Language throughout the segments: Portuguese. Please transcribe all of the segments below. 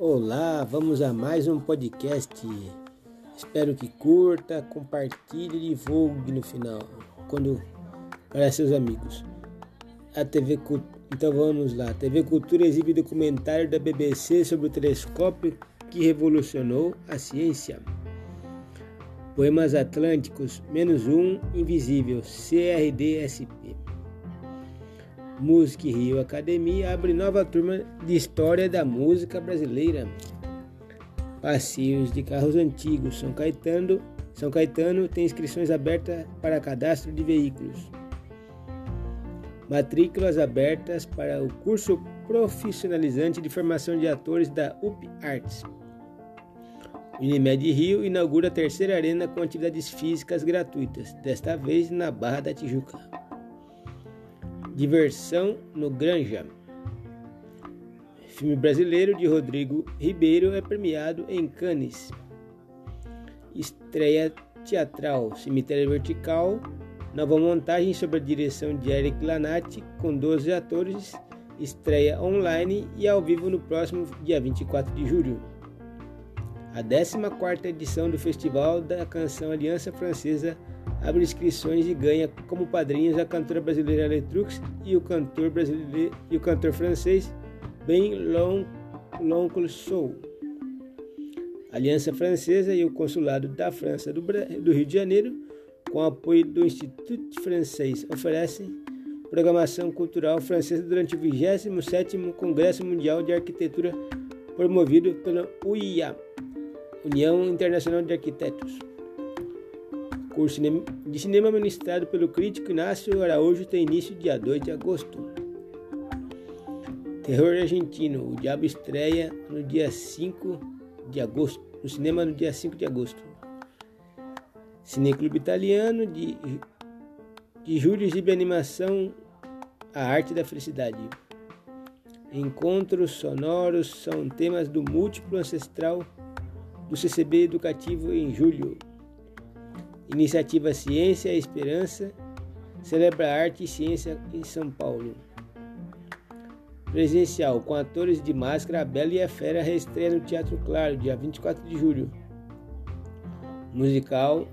Olá, vamos a mais um podcast. Espero que curta, compartilhe e divulgue no final, quando para seus amigos. A TV Então vamos lá. A TV Cultura exibe documentário da BBC sobre o telescópio que revolucionou a ciência. Poemas Atlânticos, menos um, Invisível, CRDSP. Música Rio Academia abre nova turma de História da Música Brasileira. Passeios de carros antigos. São Caetano, São Caetano tem inscrições abertas para cadastro de veículos. Matrículas abertas para o curso profissionalizante de formação de atores da UP Arts. Unimed Rio inaugura a terceira arena com atividades físicas gratuitas, desta vez na Barra da Tijuca. Diversão no Granja. Filme brasileiro de Rodrigo Ribeiro é premiado em Cannes. Estreia teatral Cemitério Vertical. Nova montagem sob a direção de Eric Lanati, com 12 atores. Estreia online e ao vivo no próximo dia 24 de julho a 14ª edição do Festival da Canção Aliança Francesa abre inscrições e ganha como padrinhos a cantora brasileira Letrux e o cantor brasileiro e o cantor francês Ben L'Oncle Soul. A Aliança Francesa e o Consulado da França do, do Rio de Janeiro, com apoio do Instituto Francês, oferecem programação cultural francesa durante o 27º Congresso Mundial de Arquitetura promovido pela UIA. União Internacional de Arquitetos. Curso de cinema ministrado pelo crítico Inácio Araújo tem início dia 2 de agosto. Terror argentino. O Diabo estreia no dia 5 de agosto. No cinema no dia 5 de agosto. Cineclube Italiano de, de Júlio exibe animação A Arte da Felicidade. Encontros sonoros são temas do múltiplo ancestral do CCB Educativo em julho. Iniciativa Ciência e Esperança celebra arte e ciência em São Paulo. Presencial com atores de máscara, a Bela e a Fera reestreia no Teatro Claro, dia 24 de julho. Musical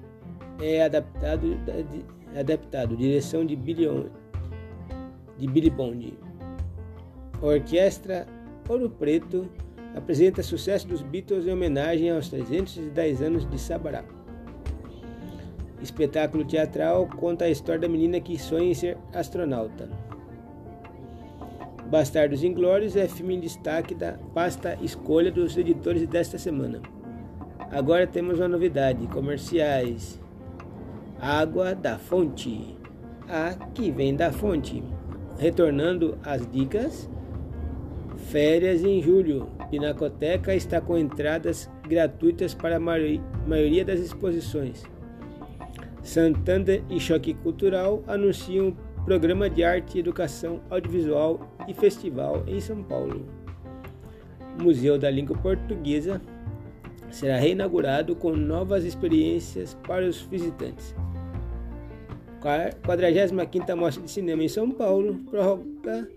é adaptado, adaptado direção de Billy, de Billy Bond. Orquestra Ouro Preto apresenta sucesso dos Beatles em homenagem aos 310 anos de Sabará. Espetáculo teatral conta a história da menina que sonha em ser astronauta. Bastardos Inglórios é filme em destaque da pasta escolha dos editores desta semana. Agora temos uma novidade: comerciais. Água da fonte. A que vem da fonte. Retornando às dicas. Férias em julho. Pinacoteca está com entradas gratuitas para a maioria das exposições. Santander e Choque Cultural anunciam programa de arte, educação audiovisual e festival em São Paulo. O Museu da Língua Portuguesa será reinaugurado com novas experiências para os visitantes. 45ª Mostra de Cinema em São Paulo prorroga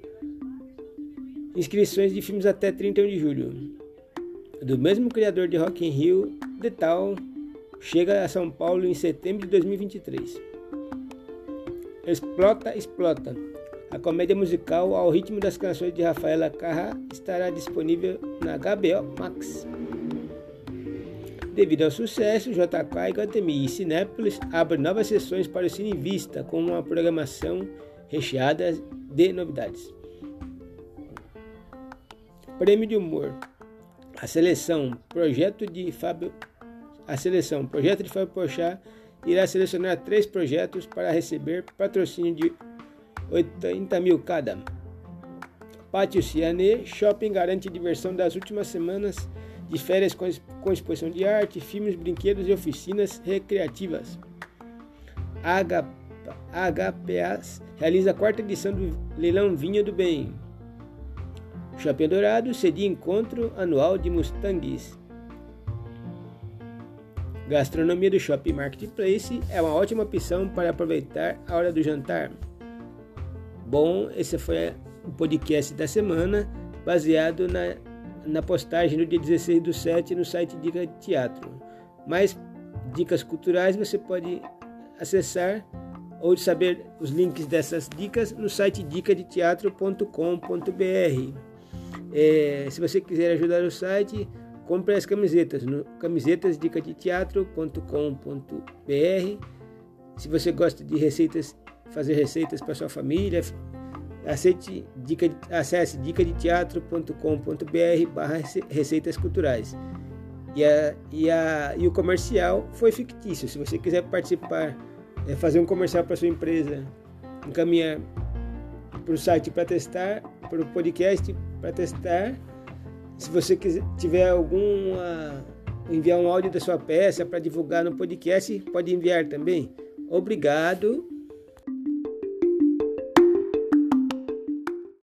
Inscrições de filmes até 31 de julho. Do mesmo criador de Rock in Rio, The Town chega a São Paulo em setembro de 2023. Explota, explota. A comédia musical ao ritmo das canções de Rafaela Carrá estará disponível na HBO Max. Devido ao sucesso, JK, Iguatemi e Cinépolis abrem novas sessões para o Cine Vista com uma programação recheada de novidades. Prêmio de Humor. A seleção Projeto de Fábio a seleção Projeto de Fábio Pochá irá selecionar três projetos para receber patrocínio de 80 mil cada. Pátio Cianê Shopping garante diversão das últimas semanas de férias com, com exposição de arte, filmes, brinquedos e oficinas recreativas. HPAs realiza a quarta edição do Leilão Vinho do Bem. Shopping Dourado cedia encontro anual de Mustangs. Gastronomia do Shopping Marketplace é uma ótima opção para aproveitar a hora do jantar. Bom, esse foi o podcast da semana, baseado na, na postagem no dia 16 do 7 no site Dica de Teatro. Mais dicas culturais você pode acessar ou saber os links dessas dicas no site dicadeteatro.com.br. É, se você quiser ajudar o site, compre as camisetas no camisetasdicadeteatro.com.br. Se você gosta de receitas, fazer receitas para sua família, aceite dica, acesse dicadeteatro.com.br barra receitas culturais. E, a, e, a, e o comercial foi fictício. Se você quiser participar, é, fazer um comercial para sua empresa, encaminhar para o site para testar, para o podcast para testar. Se você quiser, tiver alguma enviar um áudio da sua peça para divulgar no podcast, pode enviar também. Obrigado